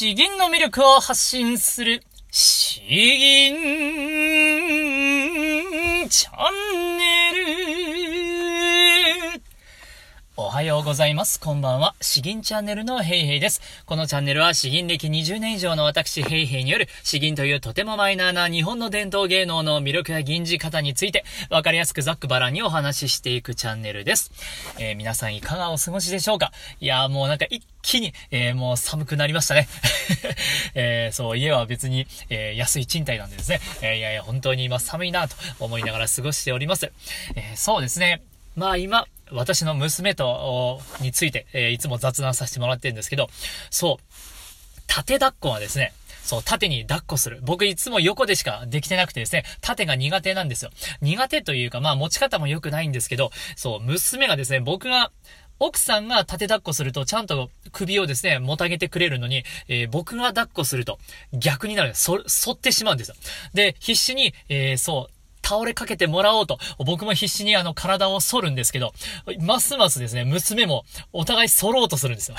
詩吟の魅力を発信する、詩吟チャンネル。おはようございます。こんばんは。詩吟チャンネルのヘイヘイです。このチャンネルは詩吟歴20年以上の私ヘイヘイによる詩吟というとてもマイナーな日本の伝統芸能の魅力や吟じ方についてわかりやすくざっくばらんにお話ししていくチャンネルです。えー、皆さんいかがお過ごしでしょうか？いやもうなんか一気に、えー、もう寒くなりましたね。えー、そう、家は別に、え安い賃貸なんでですね。えいやいや、本当に今寒いなと思いながら過ごしております。えそうですね。まあ今、私の娘と、について、えー、いつも雑談させてもらってるんですけど、そう、縦抱っこはですね、そう、縦に抱っこする。僕いつも横でしかできてなくてですね、縦が苦手なんですよ。苦手というか、まあ持ち方も良くないんですけど、そう、娘がですね、僕が、奥さんが縦抱っこすると、ちゃんと首をですね、もたげてくれるのに、えー、僕が抱っこすると、逆になる。そ、反ってしまうんですよ。で、必死に、えー、そう、倒れかけてもらおうと、僕も必死にあの体を反るんですけど、ますますですね、娘もお互い反ろうとするんですよ。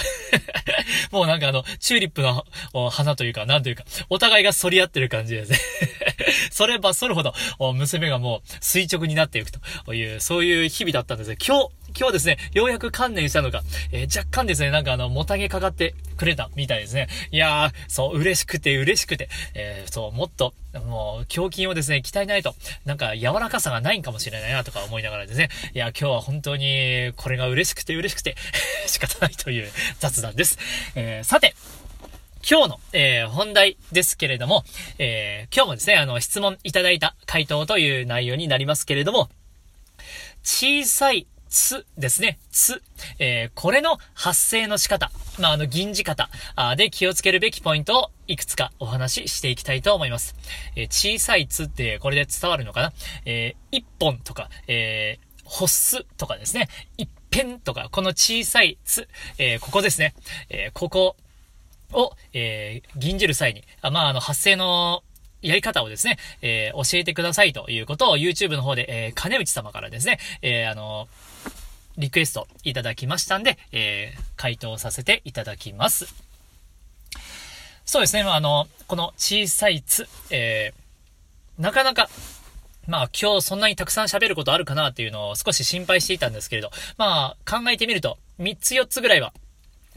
もうなんかあの、チューリップの花というか、なんというか、お互いが反り合ってる感じですね。それば反るほど、娘がもう垂直になっていくという、そういう日々だったんですね。今日、今日ですね、ようやく観念したのが、えー、若干ですね、なんかあの、もたげかかってくれたみたいですね。いやー、そう、嬉しくて嬉しくて、えー、そう、もっと、もう、胸筋をですね、鍛えないと、なんか柔らかさがないんかもしれないなとか思いながらですね、いや、今日は本当に、これが嬉しくて嬉しくて 仕方ないという雑談です。えー、さて、今日の、えー、本題ですけれども、えー、今日もですね、あの、質問いただいた回答という内容になりますけれども、小さいつですね。つ。えー、これの発生の仕方。まあ、あの、銀字方で気をつけるべきポイントをいくつかお話ししていきたいと思います。えー、小さいつってこれで伝わるのかな？えー、一本とか、えー、ほすとかですね。一辺とか、この小さいつ、えー、ここですね。えー、ここを、えー、銀じる際に、あまあ、あの、発生のやり方をですね、えー、教えてくださいということを YouTube の方で、えー、金内様からですね、えー、あのリクエストいただきましたんで、えー、回答させていただきます。そうですね、まあ、あの、この小さいつ、えー、なかなか、まあ今日そんなにたくさん喋ることあるかなっていうのを少し心配していたんですけれど、まあ考えてみると3つ4つぐらいは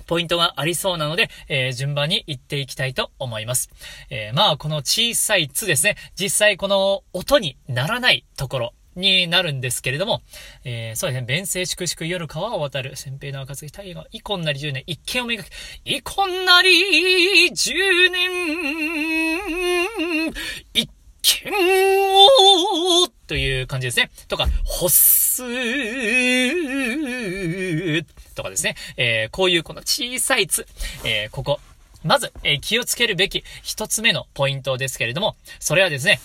ポイントがありそうなので、えー、順番に行っていきたいと思います。えー、まあこの小さいつですね、実際この音にならないところ、になるんですけれども、えー、そうですね、弁声粛々夜川を渡る、先平の赤月太陽が、イコンなり10年、一見をめがけ、イコンなり10年、一見を、という感じですね。とか、ほっすー、とかですね。えー、こういうこの小さいつ、えー、ここ。まず、えー、気をつけるべき一つ目のポイントですけれども、それはですね、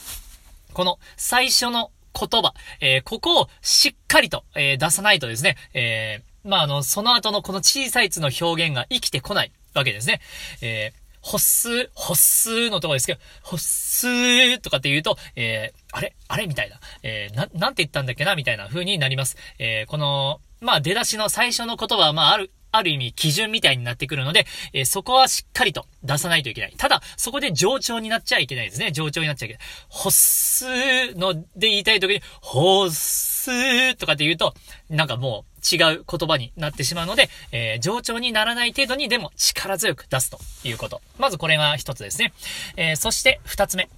この最初の言葉、えー、ここをしっかりと、えー、出さないとですね、えー、まあ、あの、その後のこの小さいつの表現が生きてこないわけですね。えー、ほっす、ほっすのとこですけど、ほっすとかって言うと、えー、あれ？あれ？みたいな。えー、な、なんて言ったんだっけな？みたいな風になります。えー、この、まあ、出だしの最初の言葉は、まあ、ある、ある意味基準みたいになってくるので、えー、そこはしっかりと出さないといけない。ただ、そこで上調になっちゃいけないですね。上調になっちゃいけない。ほっすーので言いたいときに、ほっすーとかって言うと、なんかもう違う言葉になってしまうので、えー、上調にならない程度にでも力強く出すということ。まずこれが一つですね。えー、そして二つ目。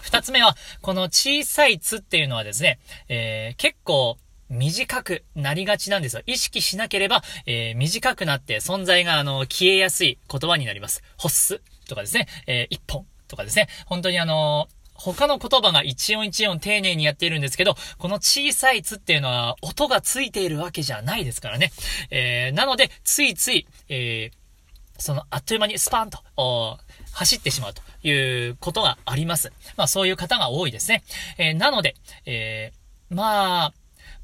二つ目は、この小さいつっていうのはですね、えー、結構、短くなりがちなんですよ。意識しなければ、えー、短くなって存在が、あの、消えやすい言葉になります。ホッスとかですね、えー、一本とかですね。本当にあの他の言葉が一音一音丁寧にやっているんですけど、この小さいつっていうのは音がついているわけじゃないですからね。えー、なので、ついつい、えー、その、あっという間にスパンと、走ってしまうということがあります。まあそういう方が多いですね。えー、なので、えー、まあ、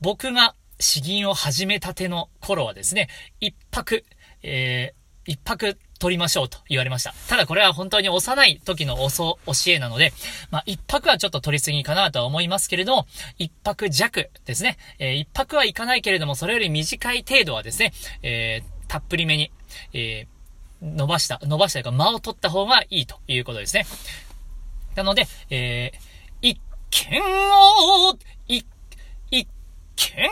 僕が詩吟を始めたての頃はですね、一泊、えー、一泊取りましょうと言われました。ただこれは本当に幼い時の教えなので、まあ一泊はちょっと取りすぎかなとは思いますけれども、一泊弱ですね。えー、一泊はいかないけれども、それより短い程度はですね、えー、たっぷりめに、えー伸ばした、伸ばしたというか間を取った方がいいということですね。なので、えー、一見を、一、一見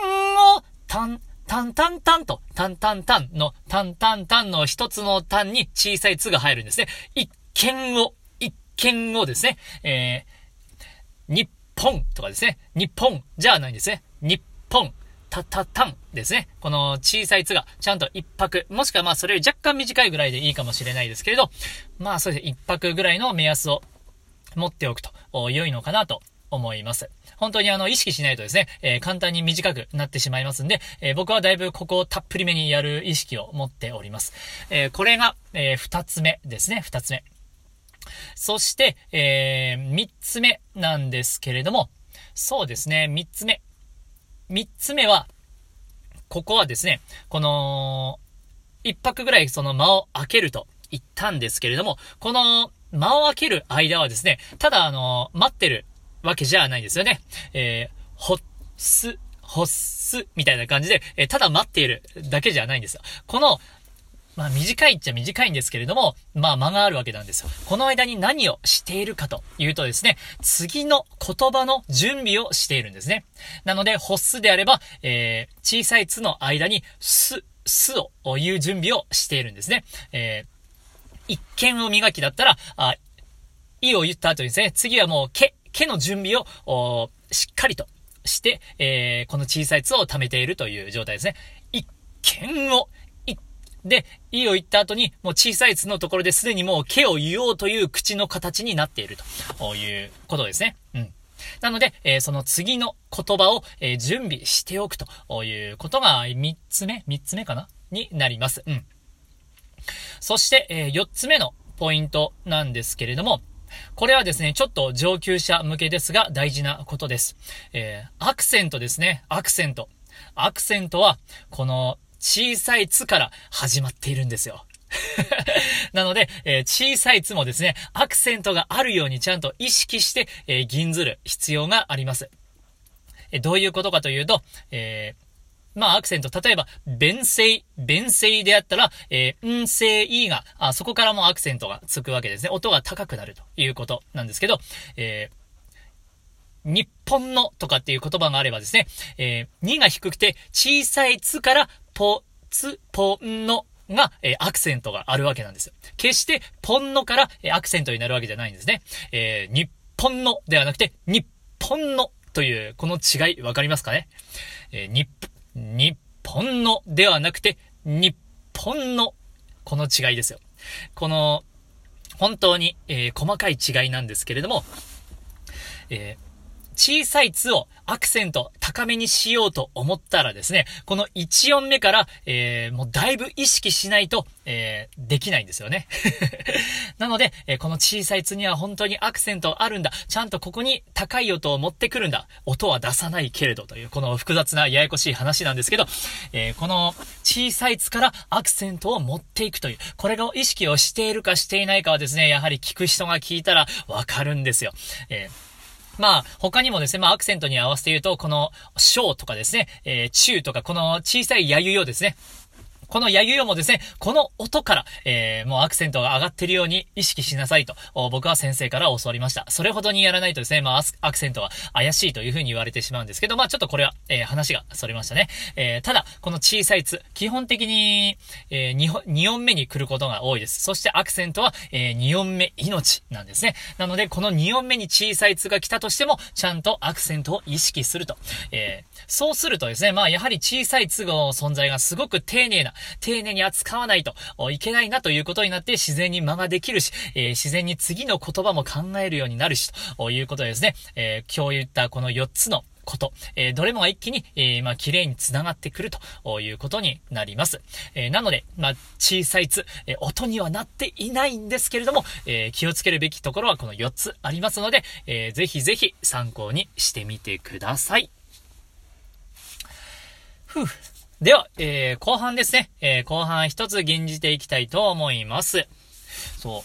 を、たん、タンタンタンと、タンタンタンの、タンタンタンの一つのタンに小さいつが入るんですね。一見を、一見をですね、えー、日本とかですね。日本じゃないんですね。日本、たたたんですね。この小さいつがちゃんと一泊、もしくはまあそれより若干短いぐらいでいいかもしれないですけれど、まあそうですね、一泊ぐらいの目安を持っておくと良いのかなと思います。本当にあの、意識しないとですね、えー、簡単に短くなってしまいますんで、えー、僕はだいぶここをたっぷりめにやる意識を持っております。えー、これが、え二つ目ですね、二つ目。そして、え三つ目なんですけれども、そうですね、三つ目。三つ目は、ここはですね、この、一泊ぐらいその間を開けると言ったんですけれども、この間を開ける間はですね、ただあの、待ってるわけじゃないんですよね。えー、ほっす、ほっす、みたいな感じで、えー、ただ待っているだけじゃないんですよ。この、まあ短いっちゃ短いんですけれども、まあ間があるわけなんですよ。この間に何をしているかというとですね、次の言葉の準備をしているんですね。なので、ほっすであれば、えー、小さいつの間に、す、すを言う準備をしているんですね。えー、一見を磨きだったら、あ、いを言った後にですね、次はもう、け、毛の準備を、しっかりとして、えー、この小さいつを貯めているという状態ですね。一見を、い、で、いを言った後に、もう小さいつのところですでにもう毛を言おうという口の形になっているということですね。うん。なので、えー、その次の言葉を、えー、準備しておくということが3つ目 ?3 つ目かな？になります。うん。そして、えー、4つ目のポイントなんですけれども、これはですね、ちょっと上級者向けですが大事なことです。えー、アクセントですね。アクセント。アクセントは、この小さいつから始まっているんですよ。なので、えー、小さいつもですね、アクセントがあるようにちゃんと意識して、えー、銀ずる必要があります。えどういうことかというと、えーまあ、アクセント、例えば、弁声、弁声であったら、えー、ん声いが、あ、そこからもアクセントがつくわけですね。音が高くなるということなんですけど、えー、日本のとかっていう言葉があればですね、えー、にが低くて、小さいつから、ぽ、つ、ぽんのが、えー、アクセントがあるわけなんですよ。決して、ポンのから、えー、アクセントになるわけじゃないんですね。えー、日本のではなくて、日本のという、この違い、わかりますかね？えー、日日本のではなくて、日本のこの違いですよ。この、本当に、えー、細かい違いなんですけれども、えー小さいつをアクセント高めにしようと思ったらですね、この1音目から、えー、もうだいぶ意識しないと、えー、できないんですよね。なので、えー、この小さいつには本当にアクセントあるんだ。ちゃんとここに高い音を持ってくるんだ。音は出さないけれどという、この複雑なややこしい話なんですけど、えー、この小さいつからアクセントを持っていくという、これが意識をしているかしていないかはですね、やはり聞く人が聞いたらわかるんですよ。えーまあ、他にもですね、まあ、アクセントに合わせて言うと、この、小とかですね、えー、中とか、この小さいやゆをですね。このやゆよもですね、この音から、えー、もうアクセントが上がってるように意識しなさいと、僕は先生から教わりました。それほどにやらないとですね、まあ、アクセントは怪しいというふうに言われてしまうんですけど、まあ、ちょっとこれは、えー、話が逸れましたね。えー、ただ、この小さいつ、基本的に、えー、2, 2音目に来ることが多いです。そしてアクセントは、えー、2音目命なんですね。なので、この2音目に小さいつが来たとしても、ちゃんとアクセントを意識すると。えー、そうするとですね、まあ、やはり小さいつの存在がすごく丁寧な、丁寧に扱わないといけないなということになって自然に間ができるし、えー、自然に次の言葉も考えるようになるし、ということですね。えー、今日言ったこの4つのこと、えー、どれもが一気に、えー、まあ、綺麗に繋がってくるということになります。えー、なので、まあ、小さいつ、え音にはなっていないんですけれども、え気をつけるべきところはこの4つありますので、えー、ぜひぜひ参考にしてみてください。ふう。では、えー、後半ですね。えー、後半一つ吟じていきたいと思います。そう。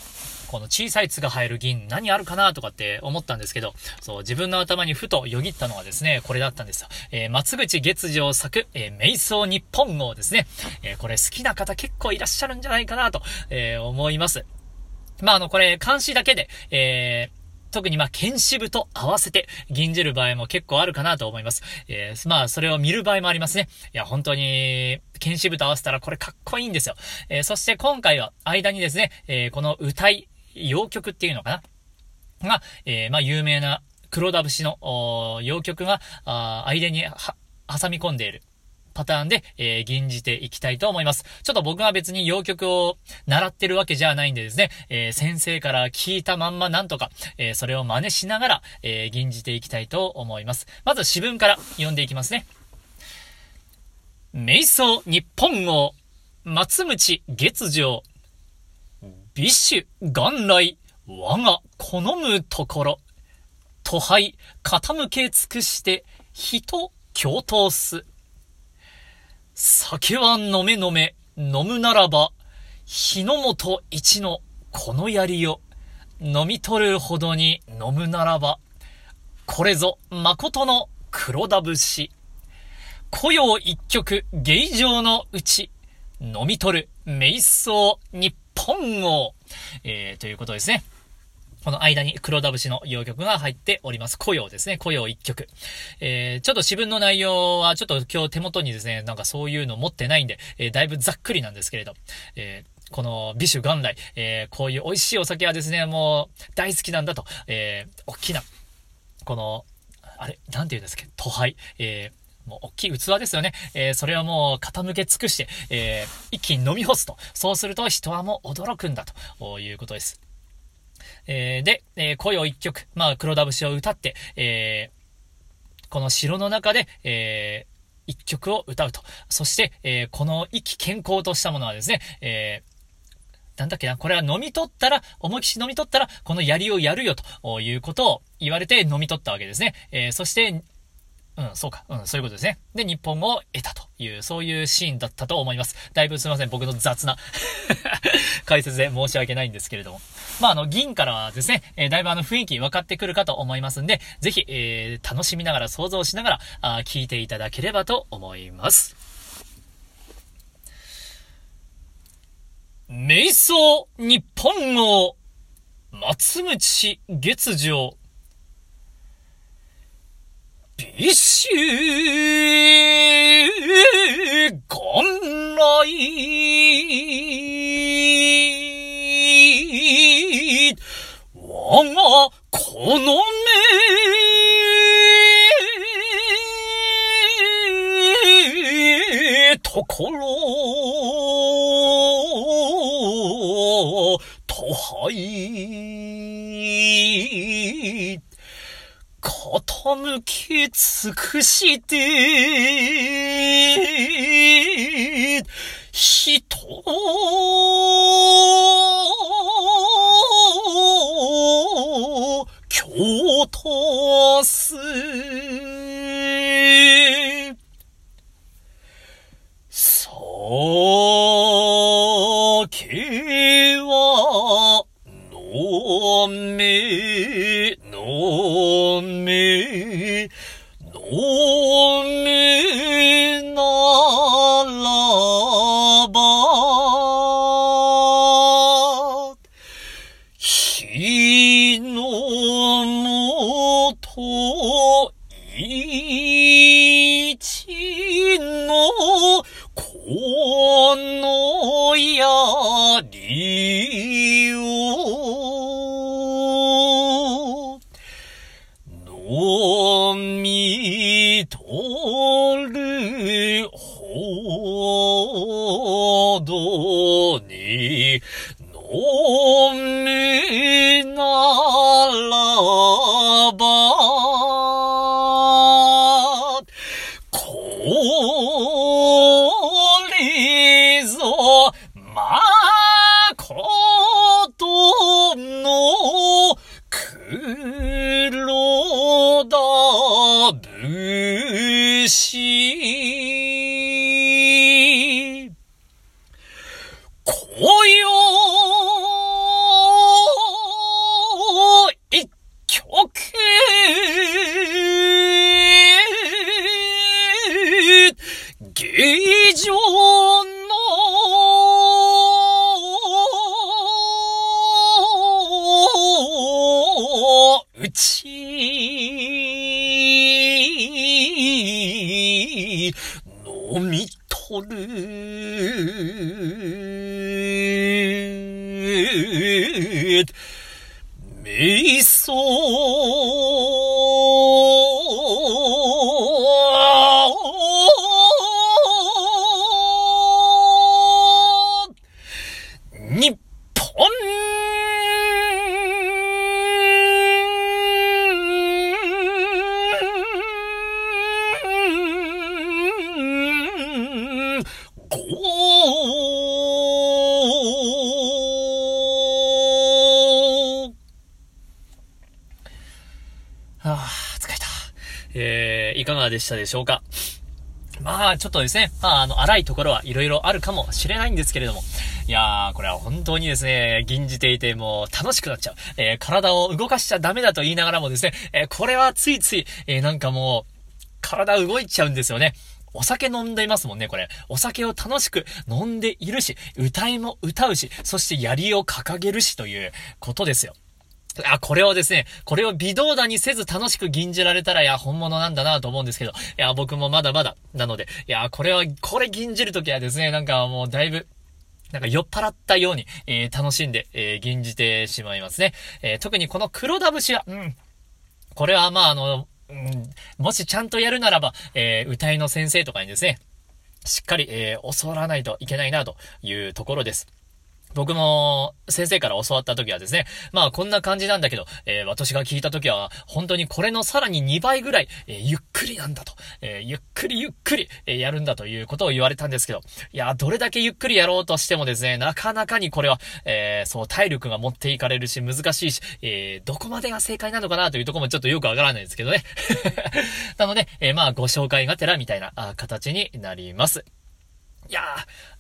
この小さい「つ」が入る銀何あるかなとかって思ったんですけど、そう、自分の頭にふとよぎったのはですね、これだったんですよ。えー、松口月上作、えー、瞑想日本号ですね。えー、これ好きな方結構いらっしゃるんじゃないかなと、えー、思います。まあ、あの、これ、監視だけで、えー、特にまあ、剣士部と合わせて銀じる場合も結構あるかなと思います。えー、まあ、それを見る場合もありますね。いや、本当に、剣士部と合わせたらこれかっこいいんですよ。えー、そして今回は間にですね、えー、この歌い、洋曲っていうのかな？が、えー、まあ、有名な黒田節の、洋曲が、あ間に挟み込んでいる。パターンで、えー、吟じていきたいと思います。ちょっと僕は別に洋曲を習ってるわけじゃないんでですね、えー、先生から聞いたまんまなんとか、えー、それを真似しながら、えー、吟じていきたいと思います。まず詩文から読んでいきますね。瞑想日本語、松鞭月上、美酒元来、我が好むところ、都杯傾け尽くして、人共闘す。酒は飲め飲め、飲むならば、日の本一のこの槍を、飲み取るほどに飲むならば、これぞ誠の黒田節。古陽一曲芸場のうち、飲み取る瞑想日本を、えー、ということですね。この間に黒田節の洋曲が入っております。雇用ですね。雇用一曲。えー、ちょっと詩文の内容はちょっと今日手元にですね、なんかそういうの持ってないんで、えー、だいぶざっくりなんですけれど、えーこの美酒元来、えー、こういう美味しいお酒はですね、もう大好きなんだと、えー、大きな、この、あれ、なんて言うんですか、都杯、えー、もう大きい器ですよね。えー、それはもう傾け尽くして、えー、一気に飲み干すと。そうすると人はもう驚くんだということです。えー、で、えー、声を一曲、まあ、黒田節を歌って、えー、この城の中で、えー、一曲を歌うと。そして、えー、この意気健康としたものはですね、えー、なんだっけな、これは飲み取ったら、思いきし飲み取ったら、この槍をやるよということを言われて飲み取ったわけですね。えー、そして、うん、そうか。うん、そういうことですね。で、日本語を得たという、そういうシーンだったと思います。だいぶすいません。僕の雑な 解説で申し訳ないんですけれども。まあ、あの、銀からはですね、えー、だいぶあの雰囲気分かってくるかと思いますんで、ぜひ、えー、楽しみながら、想像しながら、あ聞いていただければと思います。瞑想日本語松口月上美酒元来我がこの目ところとはい傾き尽くして、人飲めのみ、のみ。みと。it. Me so はあ、疲れた。えー、いかがでしたでしょうか？まあ、ちょっとですね、まあ、あの、荒いところはいろいろあるかもしれないんですけれども、いやー、これは本当にですね、吟じていてもう楽しくなっちゃう。えー、体を動かしちゃダメだと言いながらもですね、えー、これはついつい、えー、なんかもう、体動いちゃうんですよね。お酒飲んでいますもんね、これ。お酒を楽しく飲んでいるし、歌いも歌うし、そして槍を掲げるしということですよ。あ、これをですね、これを微動だにせず楽しく吟じられたら、いや、本物なんだなと思うんですけど、いや、僕もまだまだ、なので、いや、これは、これ吟じるときはですね、なんかもうだいぶ、なんか酔っ払ったように、えー、楽しんで、えー、吟じてしまいますね。えー、特にこの黒田節は、うん。これはまあ、あの、うん、もしちゃんとやるならば、えー、歌いの先生とかにですね、しっかり、えー、教わらないといけないなというところです。僕も先生から教わった時はですね、まあこんな感じなんだけど、えー、私が聞いた時は本当にこれのさらに2倍ぐらい、えー、ゆっくりなんだと、えー、ゆっくりゆっくり、えやるんだということを言われたんですけど、いや、どれだけゆっくりやろうとしてもですね、なかなかにこれは、えそう体力が持っていかれるし難しいし、えどこまでが正解なのかなというとこもちょっとよくわからないですけどね。なので、えまあご紹介がてらみたいな形になります。いや、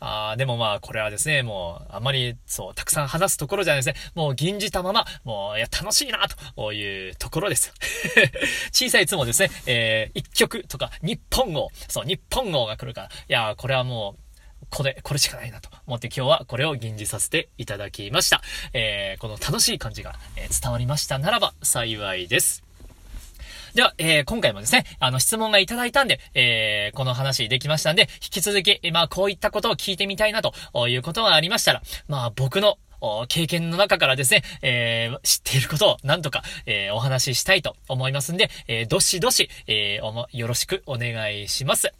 あでもまあ、これはですね、もう、あまり、そう、たくさん話すところじゃないですね。もう、吟じたまま、もう、いや、楽しいな、というところです。小さいつもですね、えー、一曲とか、日本語、そう、日本語が来るから、いやー、これはもう、これ、これしかないなと思って今日はこれを吟じさせていただきました。えー、この楽しい感じが、え伝わりましたならば幸いです。では、えー、今回もですね、あの、質問がいただいたんで、えー、この話できましたんで、引き続き、まあ、こういったことを聞いてみたいなということがありましたら、まあ、僕の経験の中からですね、えー、知っていることをなんとか、えー、お話ししたいと思いますんで、えー、どしどし、えー、よろしくお願いします。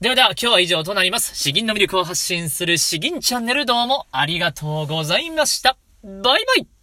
ではでは、今日は以上となります。詩吟の魅力を発信する詩吟チャンネルどうもありがとうございました。バイバイ